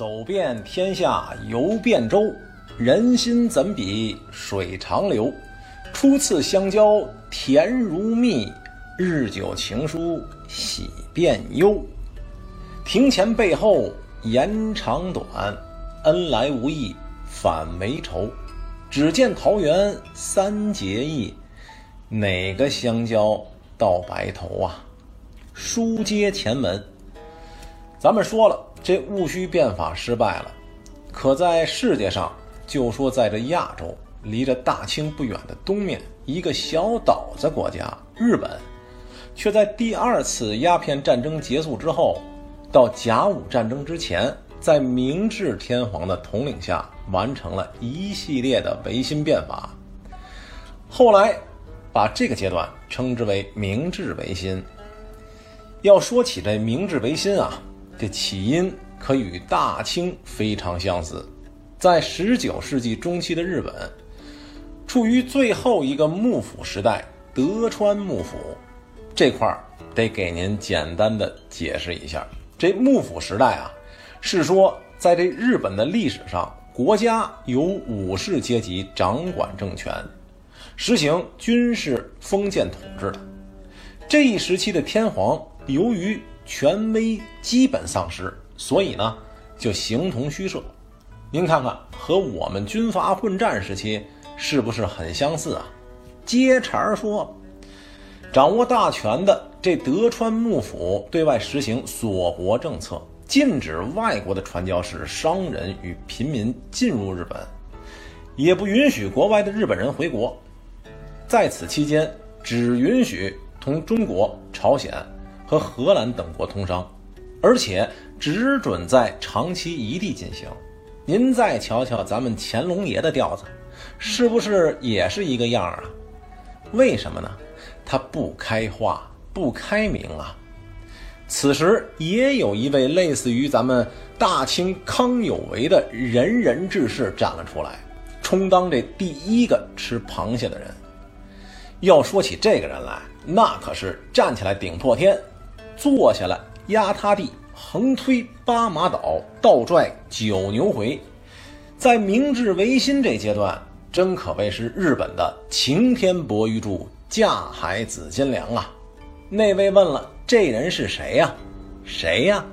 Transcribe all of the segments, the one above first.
走遍天下游遍州，人心怎比水长流？初次相交甜如蜜，日久情疏喜变忧。庭前背后言长短，恩来无意反为仇。只见桃园三结义，哪个相交到白头啊？书接前文，咱们说了，这戊戌变法失败了，可在世界上，就说在这亚洲，离着大清不远的东面一个小岛子国家日本，却在第二次鸦片战争结束之后，到甲午战争之前，在明治天皇的统领下，完成了一系列的维新变法。后来，把这个阶段称之为明治维新。要说起这明治维新啊，这起因可与大清非常相似。在十九世纪中期的日本，处于最后一个幕府时代——德川幕府这块儿，得给您简单的解释一下。这幕府时代啊，是说在这日本的历史上，国家由武士阶级掌管政权，实行军事封建统治的。这一时期的天皇。由于权威基本丧失，所以呢就形同虚设。您看看，和我们军阀混战时期是不是很相似啊？接茬儿说，掌握大权的这德川幕府对外实行锁国政策，禁止外国的传教士、商人与平民进入日本，也不允许国外的日本人回国。在此期间，只允许同中国、朝鲜。和荷兰等国通商，而且只准在长期一地进行。您再瞧瞧咱们乾隆爷的调子，是不是也是一个样啊？为什么呢？他不开化，不开明啊。此时也有一位类似于咱们大清康有为的仁人志士站了出来，充当这第一个吃螃蟹的人。要说起这个人来，那可是站起来顶破天。坐下来压塌地，横推八马倒，倒拽九牛回，在明治维新这阶段，真可谓是日本的擎天博玉柱，架海紫金梁啊！那位问了，这人是谁呀？谁呀？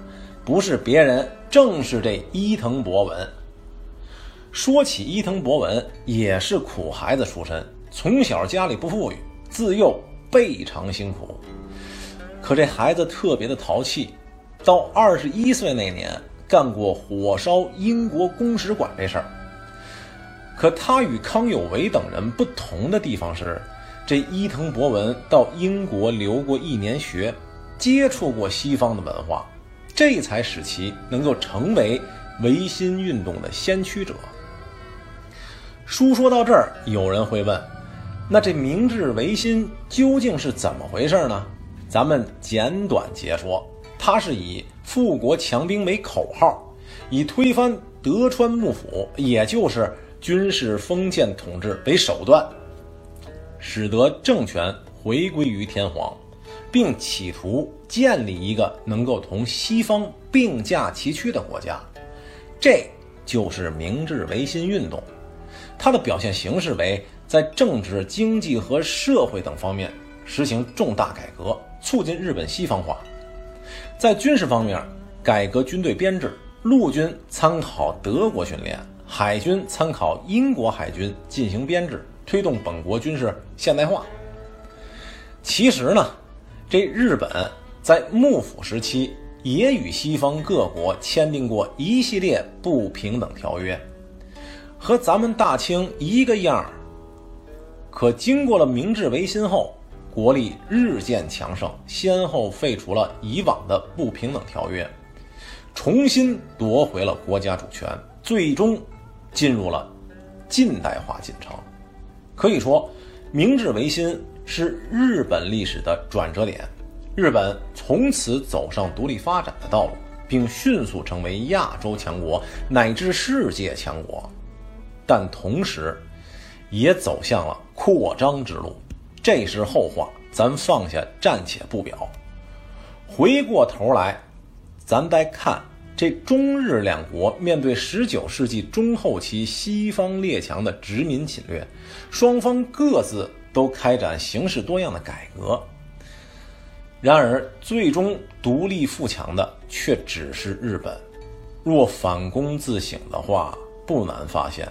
不是别人，正是这伊藤博文。说起伊藤博文，也是苦孩子出身，从小家里不富裕，自幼倍尝辛苦。可这孩子特别的淘气，到二十一岁那年干过火烧英国公使馆这事儿。可他与康有为等人不同的地方是，这伊藤博文到英国留过一年学，接触过西方的文化，这才使其能够成为维新运动的先驱者。书说到这儿，有人会问：那这明治维新究竟是怎么回事呢？咱们简短截说，他是以富国强兵为口号，以推翻德川幕府，也就是军事封建统治为手段，使得政权回归于天皇，并企图建立一个能够同西方并驾齐驱的国家。这就是明治维新运动。它的表现形式为在政治、经济和社会等方面实行重大改革。促进日本西方化，在军事方面改革军队编制，陆军参考德国训练，海军参考英国海军进行编制，推动本国军事现代化。其实呢，这日本在幕府时期也与西方各国签订过一系列不平等条约，和咱们大清一个样儿。可经过了明治维新后。国力日渐强盛，先后废除了以往的不平等条约，重新夺回了国家主权，最终进入了近代化进程。可以说，明治维新是日本历史的转折点，日本从此走上独立发展的道路，并迅速成为亚洲强国乃至世界强国。但同时，也走向了扩张之路。这是后话，咱放下暂且不表。回过头来，咱再看这中日两国面对19世纪中后期西方列强的殖民侵略，双方各自都开展形式多样的改革。然而，最终独立富强的却只是日本。若反躬自省的话，不难发现，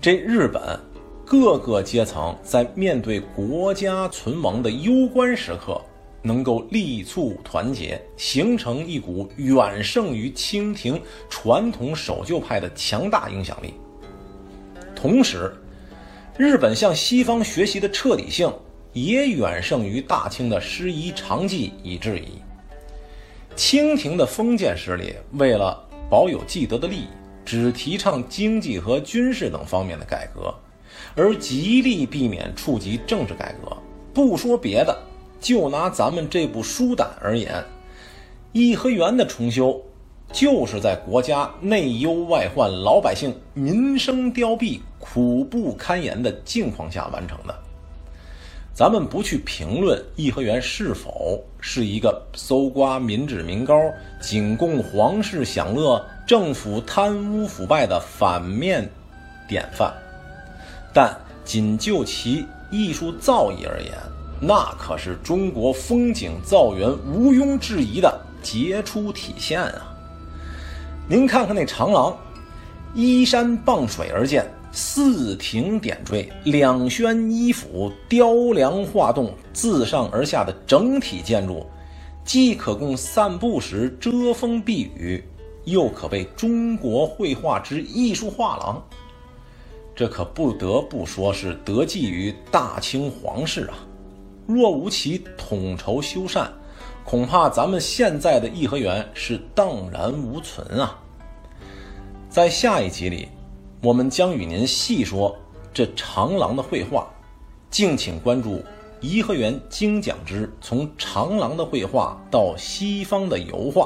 这日本各个阶层在面对国家存亡的攸关时刻，能够力促团结，形成一股远胜于清廷传统守旧派的强大影响力。同时，日本向西方学习的彻底性。也远胜于大清的师夷长技以制夷。清廷的封建势力为了保有既得的利益，只提倡经济和军事等方面的改革，而极力避免触及政治改革。不说别的，就拿咱们这部书胆而言，颐和园的重修，就是在国家内忧外患、老百姓民生凋敝、苦不堪言的境况下完成的。咱们不去评论颐和园是否是一个搜刮民脂民膏、仅供皇室享乐、政府贪污腐败的反面典范，但仅就其艺术造诣而言，那可是中国风景造园毋庸置疑的杰出体现啊！您看看那长廊，依山傍水而建。四亭点缀，两轩一府，雕梁画栋，自上而下的整体建筑，既可供散步时遮风避雨，又可谓中国绘画之艺术画廊。这可不得不说是得寄于大清皇室啊！若无其统筹修缮，恐怕咱们现在的颐和园是荡然无存啊！在下一集里。我们将与您细说这长廊的绘画，敬请关注《颐和园精讲之从长廊的绘画到西方的油画》。